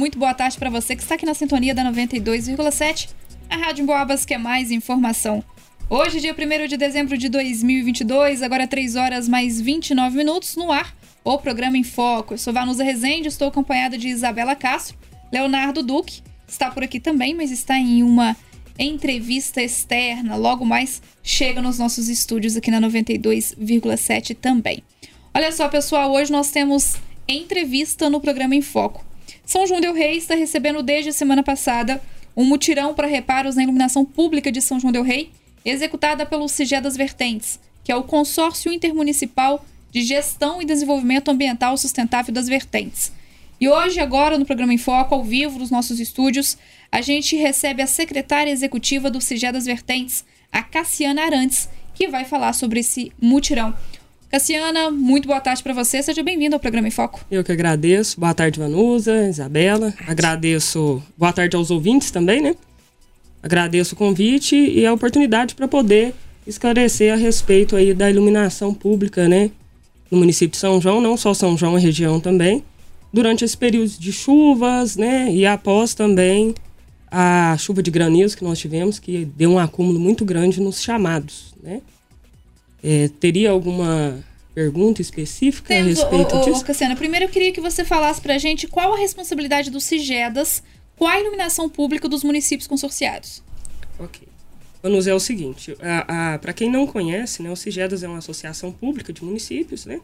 muito boa tarde para você que está aqui na sintonia da 92,7, a Rádio Boabas que é mais informação. Hoje, dia 1 de dezembro de 2022, agora 3 horas mais 29 minutos, no ar, o programa em Foco. Eu sou Vanusa Rezende, estou acompanhada de Isabela Castro, Leonardo Duque, está por aqui também, mas está em uma entrevista externa. Logo mais chega nos nossos estúdios aqui na 92,7 também. Olha só, pessoal, hoje nós temos entrevista no programa em Foco. São João del Rei está recebendo desde a semana passada um mutirão para reparos na iluminação pública de São João del Rei executada pelo CIGE das Vertentes, que é o Consórcio Intermunicipal de Gestão e Desenvolvimento Ambiental Sustentável das Vertentes. E hoje, agora, no programa em Foco, ao vivo, nos nossos estúdios, a gente recebe a secretária executiva do CIGE das Vertentes, a Cassiana Arantes, que vai falar sobre esse mutirão. Cassiana, muito boa tarde para você. Seja bem-vinda ao programa em Foco. Eu que agradeço. Boa tarde, Vanusa, Isabela. Agradeço. Boa tarde aos ouvintes também, né? Agradeço o convite e a oportunidade para poder esclarecer a respeito aí da iluminação pública, né, no município de São João, não só São João, a região também, durante esse período de chuvas, né, e após também a chuva de granizo que nós tivemos, que deu um acúmulo muito grande nos chamados, né. É, teria alguma pergunta específica Temos, a respeito o, o, disso? Cassiana, primeiro eu queria que você falasse para a gente qual a responsabilidade dos CIGEDAS com a iluminação pública dos municípios consorciados. Ok. Vamos é o seguinte, para quem não conhece, né, o CIGEDAS é uma associação pública de municípios, né?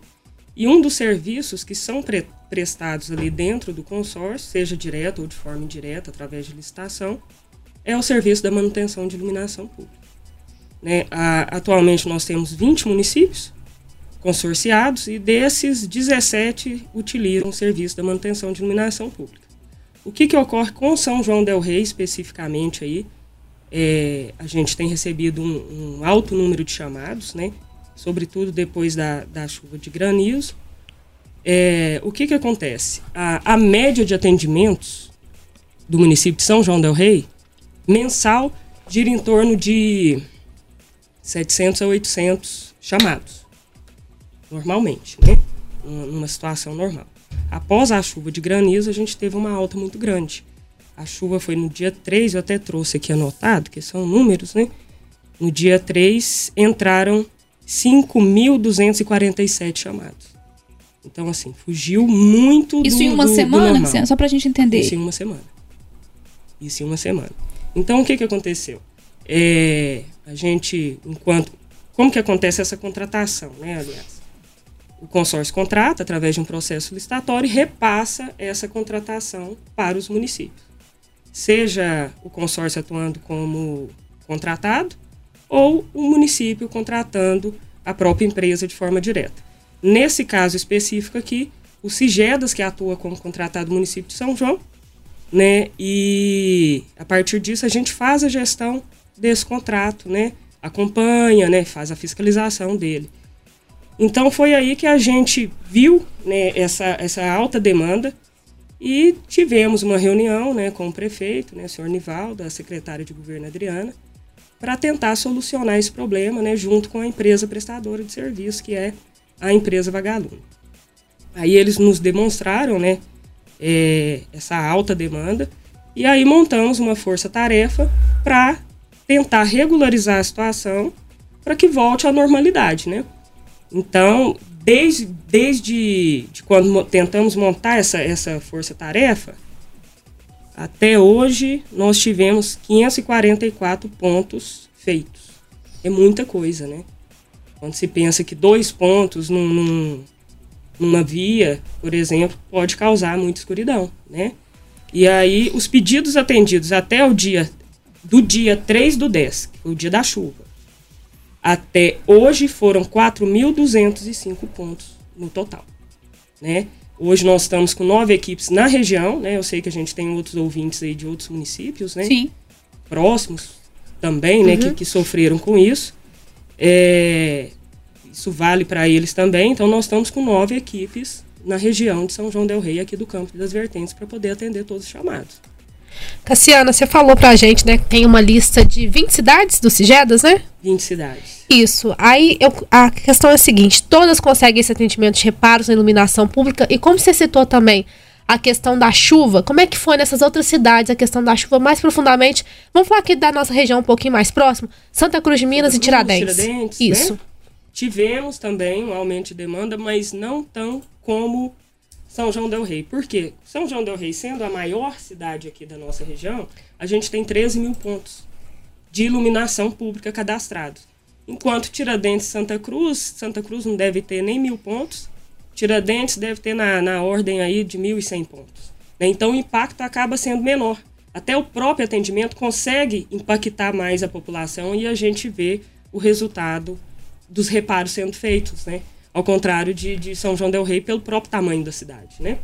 E um dos serviços que são pre prestados ali dentro do consórcio, seja direto ou de forma indireta, através de licitação, é o serviço da manutenção de iluminação pública. Né? A, atualmente nós temos 20 municípios consorciados e desses 17 utilizam o serviço da manutenção de iluminação pública. O que, que ocorre com São João del Rei especificamente aí? É, a gente tem recebido um, um, alto número de chamados, né? Sobretudo depois da, da chuva de granizo. É, o que, que acontece? A, a média de atendimentos do município de São João del Rei, mensal, gira em torno de 700 a 800 chamados. Normalmente, né? Numa situação normal. Após a chuva de granizo, a gente teve uma alta muito grande. A chuva foi no dia 3, eu até trouxe aqui anotado, que são números, né? No dia 3 entraram 5.247 chamados. Então, assim, fugiu muito Isso do em uma do, semana, do só pra gente entender. Isso em uma semana. Isso em uma semana. Então, o que, que aconteceu? É, a gente, enquanto. Como que acontece essa contratação, né, aliás? o consórcio contrata através de um processo licitatório e repassa essa contratação para os municípios. Seja o consórcio atuando como contratado ou o município contratando a própria empresa de forma direta. Nesse caso específico aqui, o Sigedas, que atua como contratado do município de São João, né? E a partir disso a gente faz a gestão desse contrato, né? Acompanha, né? Faz a fiscalização dele. Então foi aí que a gente viu né, essa, essa alta demanda e tivemos uma reunião né, com o prefeito, né, o senhor Nivaldo, a secretária de governo Adriana, para tentar solucionar esse problema né, junto com a empresa prestadora de serviço, que é a empresa Vagalume. Aí eles nos demonstraram né, é, essa alta demanda e aí montamos uma força-tarefa para tentar regularizar a situação para que volte à normalidade, né? Então, desde, desde de quando tentamos montar essa, essa força-tarefa, até hoje nós tivemos 544 pontos feitos. É muita coisa, né? Quando se pensa que dois pontos num, num, numa via, por exemplo, pode causar muita escuridão, né? E aí, os pedidos atendidos até o dia do dia 3 do 10, que foi o dia da chuva, até hoje foram 4.205 pontos no total, né? Hoje nós estamos com nove equipes na região, né? Eu sei que a gente tem outros ouvintes aí de outros municípios, né? Sim. Próximos também, né? Que, uhum. que sofreram com isso. É, isso vale para eles também. Então nós estamos com nove equipes na região de São João del Rei, aqui do Campo das Vertentes, para poder atender todos os chamados. Cassiana, você falou pra gente, né, que tem uma lista de 20 cidades do Cigedas, né? 20 cidades. Isso. Aí eu, a questão é a seguinte: todas conseguem esse atendimento de reparos na iluminação pública e como você citou também, a questão da chuva. Como é que foi nessas outras cidades a questão da chuva mais profundamente? Vamos falar aqui da nossa região um pouquinho mais próximo, Santa Cruz de Minas Santa e Cruz, Tiradentes. Tiradentes, Isso. né? Tivemos também um aumento de demanda, mas não tão como São João del Rei. Por quê? São João del Rei, sendo a maior cidade aqui da nossa região, a gente tem 13 mil pontos de iluminação pública cadastrados. Enquanto Tiradentes Santa Cruz, Santa Cruz não deve ter nem mil pontos, Tiradentes deve ter na, na ordem aí de 1.100 pontos. né? Então o impacto acaba sendo menor. Até o próprio atendimento consegue impactar mais a população e a gente vê o resultado dos reparos sendo feitos, né? Ao contrário de, de São João del Rei, pelo próprio tamanho da cidade, né?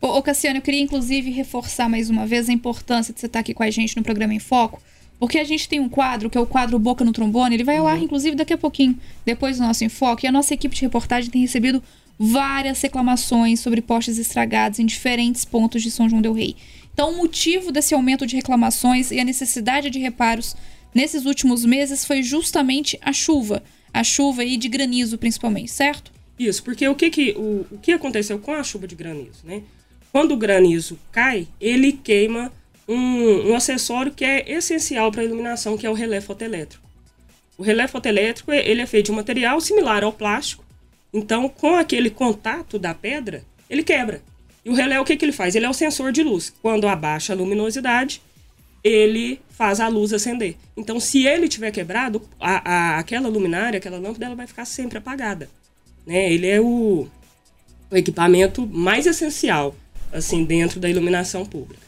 Ô, ô, Cassiano, eu queria inclusive reforçar mais uma vez a importância de você estar aqui com a gente no programa em Foco, porque a gente tem um quadro, que é o quadro Boca no Trombone, ele vai ao ar, inclusive, daqui a pouquinho, depois do nosso Enfoque, e a nossa equipe de reportagem tem recebido várias reclamações sobre postes estragados em diferentes pontos de São João del Rei. Então, o motivo desse aumento de reclamações e a necessidade de reparos nesses últimos meses foi justamente a chuva. A chuva aí de granizo, principalmente, certo? Isso, porque o que, que, o, o que aconteceu com a chuva de granizo, né? Quando o granizo cai, ele queima um, um acessório que é essencial para a iluminação, que é o relé fotoelétrico. O relé fotoelétrico ele é feito de um material similar ao plástico, então com aquele contato da pedra, ele quebra. E o relé, o que, que ele faz? Ele é o sensor de luz. Quando abaixa a luminosidade, ele faz a luz acender. Então, se ele tiver quebrado, a, a- aquela luminária, aquela lâmpada, ela vai ficar sempre apagada. Né? Ele é o, o equipamento mais essencial assim dentro da iluminação pública.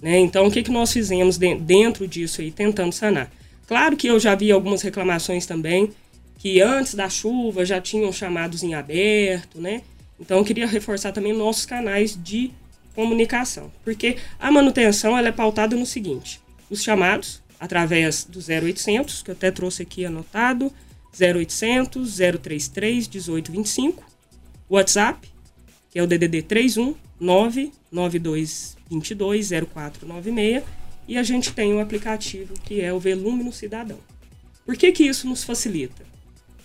Né? Então, o que, que nós fizemos de- dentro disso aí, tentando sanar? Claro que eu já vi algumas reclamações também, que antes da chuva já tinham chamados em aberto, né? Então, eu queria reforçar também nossos canais de comunicação, porque a manutenção ela é pautada no seguinte: os chamados através do 0800, que eu até trouxe aqui anotado, 0800 033 1825, WhatsApp, que é o DDD 31 99222 0496, e a gente tem um aplicativo que é o Velúmino Cidadão. Por que, que isso nos facilita?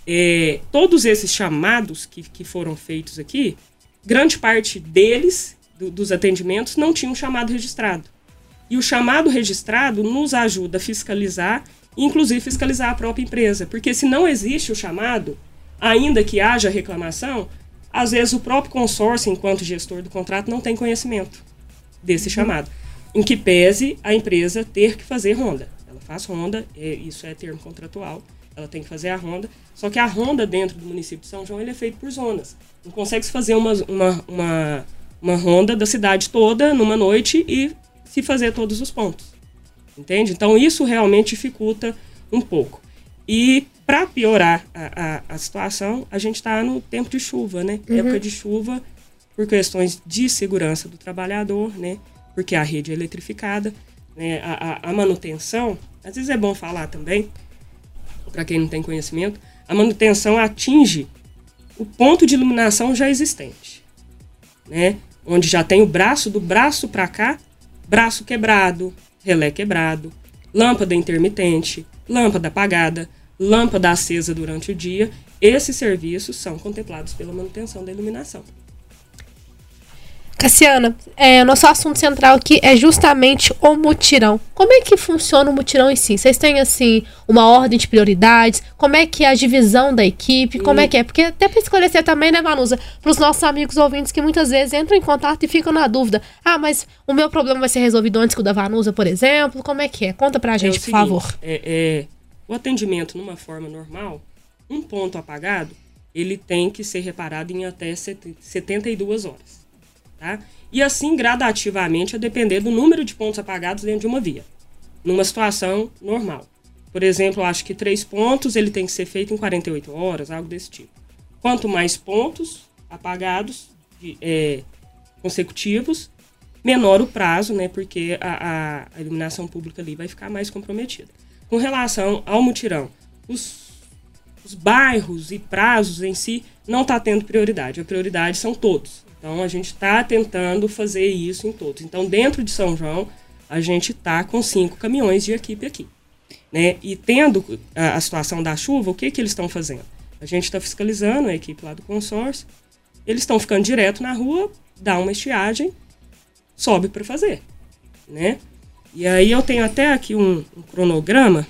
É, todos esses chamados que, que foram feitos aqui, grande parte deles, do- dos atendimentos, não tinham chamado registrado. E o chamado registrado nos ajuda a fiscalizar, inclusive fiscalizar a própria empresa. Porque se não existe o chamado, ainda que haja reclamação, às vezes o próprio consórcio, enquanto gestor do contrato, não tem conhecimento desse chamado. Em que pese a empresa ter que fazer ronda. Ela faz ronda, é, isso é termo contratual, ela tem que fazer a ronda. Só que a ronda dentro do município de São João ele é feito por zonas. Não consegue se fazer uma, uma, uma, uma ronda da cidade toda numa noite e se fazer todos os pontos. Entende? Então isso realmente dificulta um pouco. E para piorar a, a, a situação, a gente está no tempo de chuva, né? Época de chuva, por questões de segurança do trabalhador, né? Porque a rede é eletrificada, né? a, a, a manutenção, às vezes é bom falar também, para quem não tem conhecimento, a manutenção atinge o ponto de iluminação já existente, né? Onde já tem o braço, do braço para cá, braço quebrado, relé quebrado, lâmpada intermitente, lâmpada apagada, lâmpada acesa durante o dia. Esses serviços são contemplados pela manutenção da iluminação. Cassiana, é, nosso assunto central aqui é justamente o mutirão. Como é que funciona o mutirão em si? Vocês têm, assim, uma ordem de prioridades? Como é que é a divisão da equipe? Como é que é? Porque até para esclarecer também, né, Vanusa? Para os nossos amigos ouvintes que muitas vezes entram em contato e ficam na dúvida. Ah, mas o meu problema vai ser resolvido antes que o da Vanusa, por exemplo? Como é que é? Conta pra É o gente, por seguinte, favor. é- é, o atendimento numa forma normal, um ponto apagado, ele tem que ser reparado em até sete- 72 horas. Tá? E assim gradativamente a depender do número de pontos apagados dentro de uma via. Numa situação normal. Por exemplo, eu acho que três pontos ele tem que ser feito em 48 horas, algo desse tipo. Quanto mais pontos apagados de- é, consecutivos, menor o prazo, né? Porque a, a- iluminação pública ali vai ficar mais comprometida. Com relação ao mutirão, os, os bairros e prazos em si não está tendo prioridade. A prioridade são todos. Então a gente está tentando fazer isso em todos. Então dentro de São João a gente está com cinco caminhões de equipe aqui, né? E tendo a, a situação da chuva, o que que eles estão fazendo? A gente está fiscalizando a equipe lá do consórcio. Eles estão ficando direto na rua, dá uma estiagem, sobe para fazer, né? E aí eu tenho até aqui um, um cronograma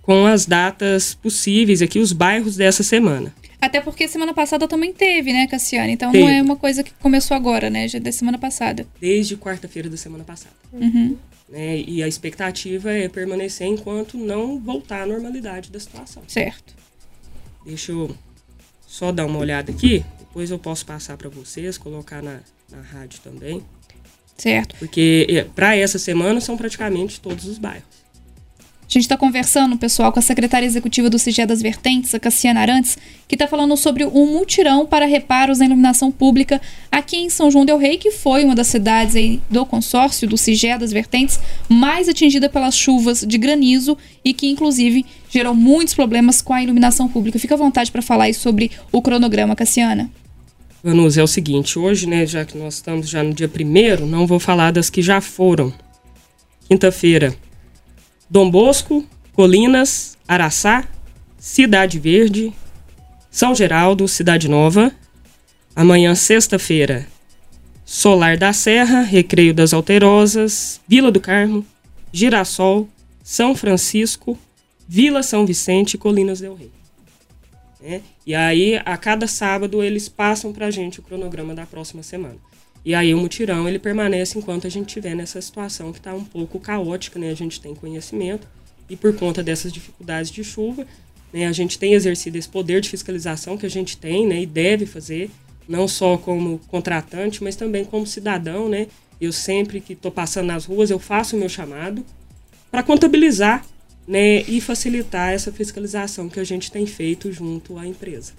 com as datas possíveis aqui, os bairros dessa semana. Até porque semana passada também teve, né, Cassiane? Então Teve. não é uma coisa que começou agora, né? Já é da semana passada. Desde quarta-feira da semana passada. Uhum. Né? E a expectativa é permanecer enquanto não voltar à normalidade da situação. Certo. Deixa eu só dar uma olhada aqui, depois eu posso passar para vocês, colocar na, na rádio também. Certo. Porque para essa semana são praticamente todos os bairros. A gente está conversando, pessoal, com a secretária executiva do CIGE das Vertentes, a Cassiana Arantes, que está falando sobre um mutirão para reparos na iluminação pública aqui em São João del Rei, que foi uma das cidades aí do consórcio do CIGE das Vertentes mais atingida pelas chuvas de granizo e que, inclusive, gerou muitos problemas com a iluminação pública. Fica à vontade para falar sobre o cronograma, Cassiana. Vanus, é o seguinte, hoje, né, já que nós estamos já no dia primeiro, não vou falar das que já foram. Quinta-feira, Dom Bosco, Colinas, Araçá, Cidade Verde, São Geraldo, Cidade Nova. Amanhã, sexta-feira, Solar da Serra, Recreio das Alterosas, Vila do Carmo, Girassol, São Francisco, Vila São Vicente e Colinas del Rei. né? E aí, a cada sábado, eles passam pra gente o cronograma da próxima semana. E aí, o mutirão, ele permanece enquanto a gente estiver nessa situação que está um pouco caótica, né? A gente tem conhecimento e por conta dessas dificuldades de chuva, né, a gente tem exercido esse poder de fiscalização que a gente tem, né, e deve fazer, não só como contratante, mas também como cidadão, né? Eu sempre que estou passando nas ruas, eu faço o meu chamado para contabilizar né, e facilitar essa fiscalização que a gente tem feito junto à empresa.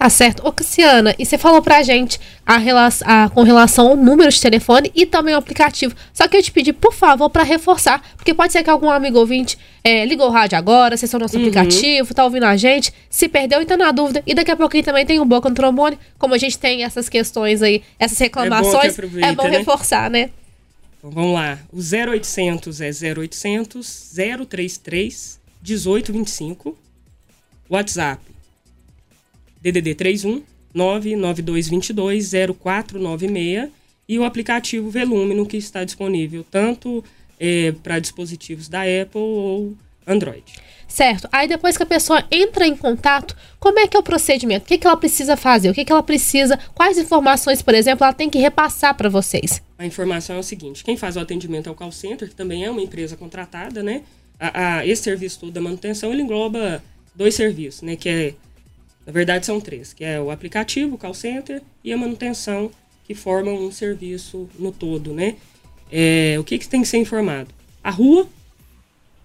Tá certo. Ô, Cassiana, e você falou pra gente a rela a, com relação ao número de telefone e também o aplicativo. Só que eu te pedi, por favor, pra reforçar, porque pode ser que algum amigo ouvinte é, ligou o rádio agora, acessou nosso Uhum. aplicativo, tá ouvindo a gente, se perdeu e tá na dúvida. E daqui a pouquinho também tem um Boca no Trombone, como a gente tem essas questões aí, essas reclamações, aproveita, é bom né? reforçar, né? Então vamos lá. O 0800 é 0800 033 1825. WhatsApp DDD 31 99222 0496 e o aplicativo Velumino que está disponível tanto para dispositivos da Apple ou Android. Certo. Aí depois que a pessoa entra em contato, como é que é o procedimento? O que, que ela precisa fazer? O que, que ela precisa? Quais informações, por exemplo, ela tem que repassar para vocês? A informação é o seguinte: quem faz o atendimento é o call center, que também é uma empresa contratada, né? A, a- esse serviço todo da manutenção ele engloba dois serviços, né? Que é, na verdade, são três, que é o aplicativo, o call center e a manutenção, que formam um serviço no todo, né? É, o que, que tem que ser informado? A rua,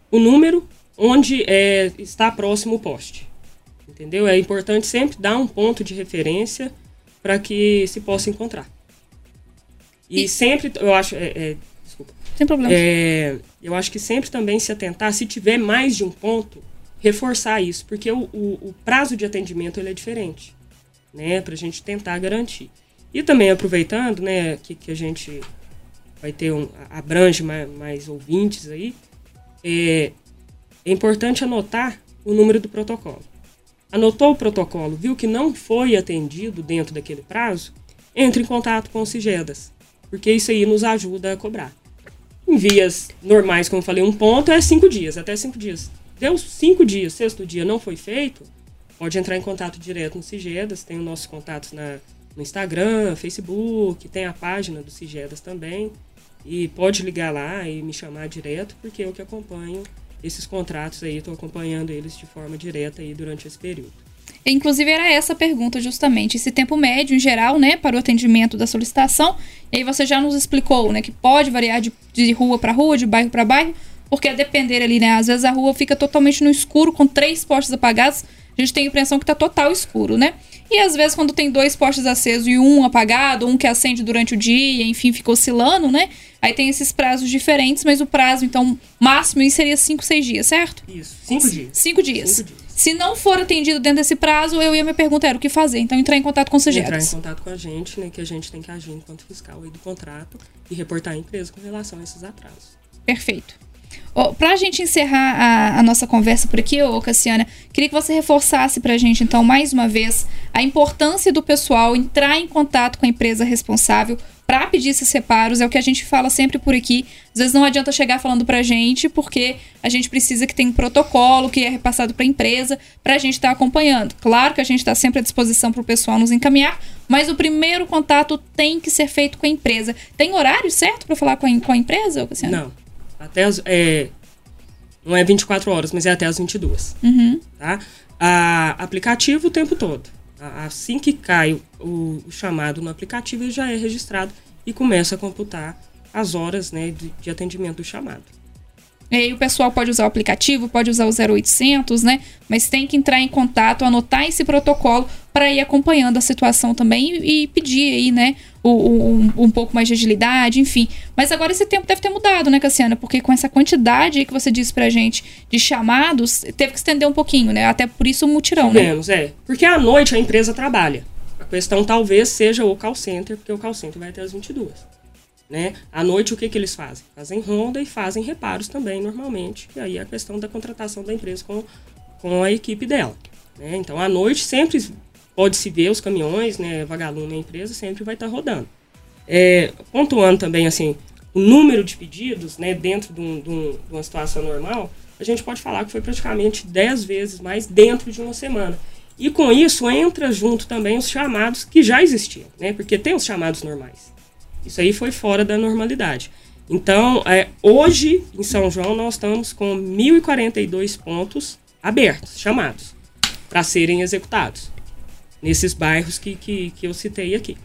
o número, onde é, está próximo o poste. Entendeu? É importante sempre dar um ponto de referência para que se possa encontrar. E, E- sempre, eu acho. é, é, desculpa. Sem problema. É, eu acho que sempre também se atentar, se tiver mais de um ponto, reforçar isso, porque o, o- o prazo de atendimento ele é diferente, né? Para a gente tentar garantir. E também aproveitando, né, que, que a gente vai ter um, abrange mais, mais ouvintes aí, é, é importante anotar o número do protocolo. Anotou o protocolo, viu que não foi atendido dentro daquele prazo, entre em contato com o Sigedas, porque isso aí nos ajuda a cobrar. Em vias normais, como eu falei, um ponto é cinco dias, até cinco dias. Deu cinco dias, sexto dia não foi feito, pode entrar em contato direto no Sigedas, tem os nossos contatos na, no Instagram, Facebook, tem a página do Sigedas também. E pode ligar lá e me chamar direto, porque eu que acompanho esses contratos aí, estou acompanhando eles de forma direta aí durante esse período. Inclusive, era essa a pergunta, justamente. Esse tempo médio, em geral, né, para o atendimento da solicitação. E aí você já nos explicou, né, que pode variar de, de rua para rua, de bairro para bairro, porque a depender ali, né, às vezes a rua fica totalmente no escuro, com três postes apagados, a gente tem a impressão que tá total escuro, né? E às vezes, quando tem dois postes acesos e um apagado, um que acende durante o dia, enfim, fica oscilando, né? Aí tem esses prazos diferentes, mas o prazo, então, máximo seria cinco, seis dias, certo? Isso, cinco dias. Cinco dias. Cinco dias. Se não for atendido dentro desse prazo, eu ia me perguntar era o que fazer. Então, entrar em contato com o Entrar em contato com a gente, né, que a gente tem que agir enquanto fiscal aí do contrato e reportar a empresa com relação a esses atrasos. Perfeito. Oh, para a gente encerrar a, a, nossa conversa por aqui, ô Cassiana, queria que você reforçasse para a gente, então, mais uma vez, a importância do pessoal entrar em contato com a empresa responsável para pedir esses reparos. É o que a gente fala sempre por aqui. Às vezes não adianta chegar falando para a gente, porque a gente precisa que tenha um protocolo que é repassado para a empresa, para a gente estar tá acompanhando. Claro que a gente está sempre à disposição para o pessoal nos encaminhar, mas o primeiro contato tem que ser feito com a empresa. Tem horário certo para falar com a, com a empresa, Cassiana? Não. Até as, é, não é 24 horas, mas é até as 22. Uhum. Tá? A, aplicativo o tempo todo. Assim que cai o, o, chamado no aplicativo, ele já é registrado e começa a computar as horas né, de, de atendimento do chamado. E aí o pessoal pode usar o aplicativo, pode usar o 0800, né? Mas tem que entrar em contato, anotar esse protocolo para ir acompanhando a situação também e, e pedir aí, né, um, um, pouco mais de agilidade, enfim. Mas agora esse tempo deve ter mudado, né, Cassiana? Porque com essa quantidade que você disse pra gente de chamados, teve que estender um pouquinho, né? Até por isso o mutirão, né? Menos, é. Porque à noite a empresa trabalha. A questão talvez seja o call center, porque o call center vai até as 22. Né? À noite, o que, que eles fazem? Fazem ronda e fazem reparos também, normalmente. E aí é a questão da contratação da empresa com, com a equipe dela. Né? Então, à noite, sempre pode-se ver os caminhões, né? Vagalume na empresa sempre vai estar tá rodando. É, pontuando também, assim, o número de pedidos, né? Dentro de, um, de, um, de uma situação normal, a gente pode falar que foi praticamente 10 vezes mais dentro de uma semana. E com isso entra junto também os chamados que já existiam, né? Porque tem os chamados normais. Isso aí foi fora da normalidade. Então, é, hoje, em São João, nós estamos com 1.042 pontos abertos, chamados, para serem executados, nesses bairros que, que, que eu citei aqui.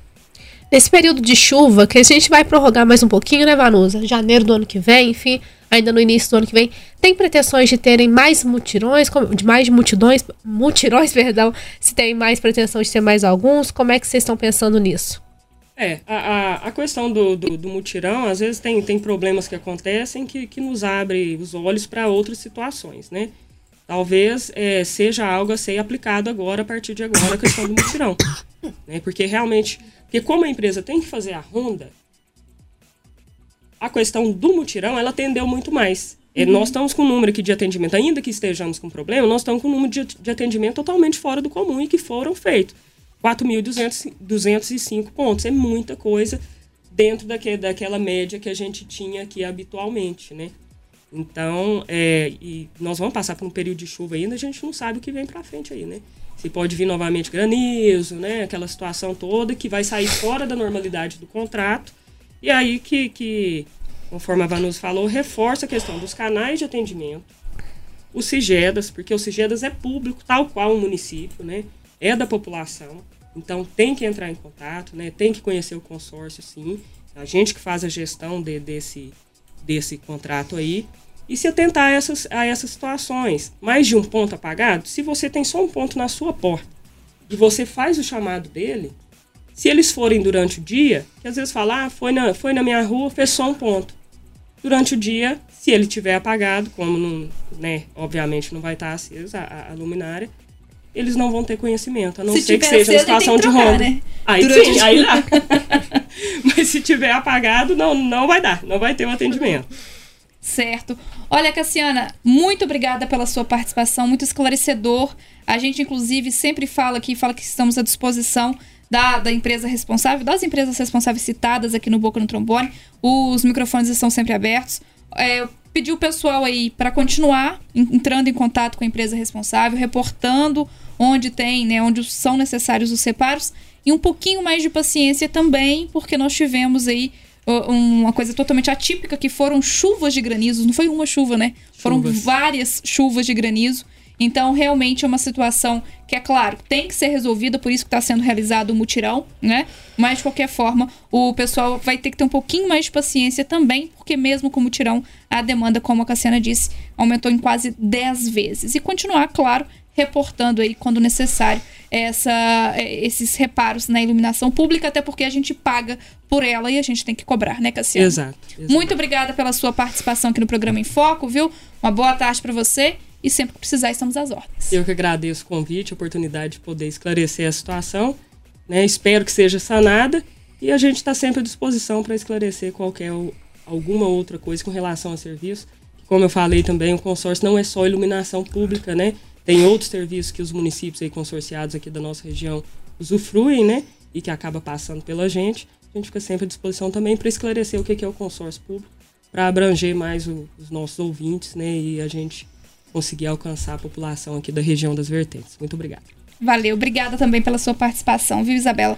Nesse período de chuva, que a gente vai prorrogar mais um pouquinho, né, Vanusa? Janeiro do ano que vem, enfim, ainda no início do ano que vem, tem pretensões de terem mais mutirões, de mais multidões, mutirões, perdão, se tem mais pretensão de ter mais alguns, como é que vocês estão pensando nisso? É, a, a, a questão do, do, do, mutirão, às vezes tem, tem problemas que acontecem que, que nos abre os olhos para outras situações, né? Talvez é, seja algo a ser aplicado agora, a partir de agora, a questão do mutirão. Né? Porque realmente, porque como a empresa tem que fazer a ronda, a questão do mutirão, ela atendeu muito mais. É, uhum. Nós estamos com um número aqui de atendimento, ainda que estejamos com problema, nós estamos com um número de, de atendimento totalmente fora do comum e que foram feitos. 4.205 pontos. É muita coisa dentro daque, daquela média que a gente tinha aqui habitualmente, né? Então, é, nós vamos passar por um período de chuva ainda, a gente não sabe o que vem para frente aí, né? Se pode vir novamente granizo, né? Aquela situação toda que vai sair fora da normalidade do contrato. E aí que, que conforme a Vanus falou, reforça a questão dos canais de atendimento, os CIGEDAS, porque o CIGEDAS é público, tal qual o município, né? É da população. Então tem que entrar em contato, né? Tem que conhecer o consórcio, sim. A gente que faz a gestão de, desse, desse contrato aí e se atentar a essas, a essas situações. Mais de um ponto apagado, se você tem só um ponto na sua porta e você faz o chamado dele, se eles forem durante o dia, que às vezes falar, ah, foi na, foi na minha rua, fez só um ponto. Durante o dia, se ele tiver apagado, como não, né, obviamente não vai estar acesa a, a luminária, eles não vão ter conhecimento, a não se ser que seja uma situação de ronda. Né? Aí Durante sim, aí dá. Mas se tiver apagado, não, não vai dar, não vai ter um atendimento. Certo. Olha, Cassiana, muito obrigada pela sua participação, muito esclarecedor. A gente, inclusive, sempre fala aqui, fala que estamos à disposição da, da empresa responsável, das empresas responsáveis citadas aqui no Boca no Trombone. Os microfones estão sempre abertos. É, pedir o pessoal aí para continuar entrando em contato com a empresa responsável, reportando onde tem, né, onde são necessários os separos e um pouquinho mais de paciência também, porque nós tivemos aí uma coisa totalmente atípica que foram chuvas de granizo, não foi uma chuva, né? Chuvas. Foram várias chuvas de granizo então, realmente é uma situação que, é claro, tem que ser resolvida, por isso que está sendo realizado o mutirão, né? Mas, de qualquer forma, o pessoal vai ter que ter um pouquinho mais de paciência também, porque mesmo com o mutirão, a demanda, como a Cassiana disse, aumentou em quase 10 vezes. E continuar, claro, reportando aí, quando necessário, essa, é, esses reparos na iluminação pública, até porque a gente paga por ela e a gente tem que cobrar, né, Cassiana? Exato. exato. Muito obrigada pela sua participação aqui no programa Em Foco, viu? Uma boa tarde para você e sempre que precisar estamos às ordens. Eu que agradeço o convite, a oportunidade de poder esclarecer a situação. Né? Espero que seja sanada e a gente está sempre à disposição para esclarecer qualquer alguma outra coisa com relação ao serviço como eu falei também, o consórcio não é só iluminação pública, né? Tem outros serviços que os municípios aí consorciados aqui da nossa região usufruem, né? E que acaba passando pela gente. A gente fica sempre à disposição também para esclarecer o que é o consórcio público, para abranger mais o, os nossos ouvintes, né? E a gente conseguir alcançar a população aqui da região das vertentes. Muito obrigado. Valeu, obrigada também pela sua participação, viu, Isabela?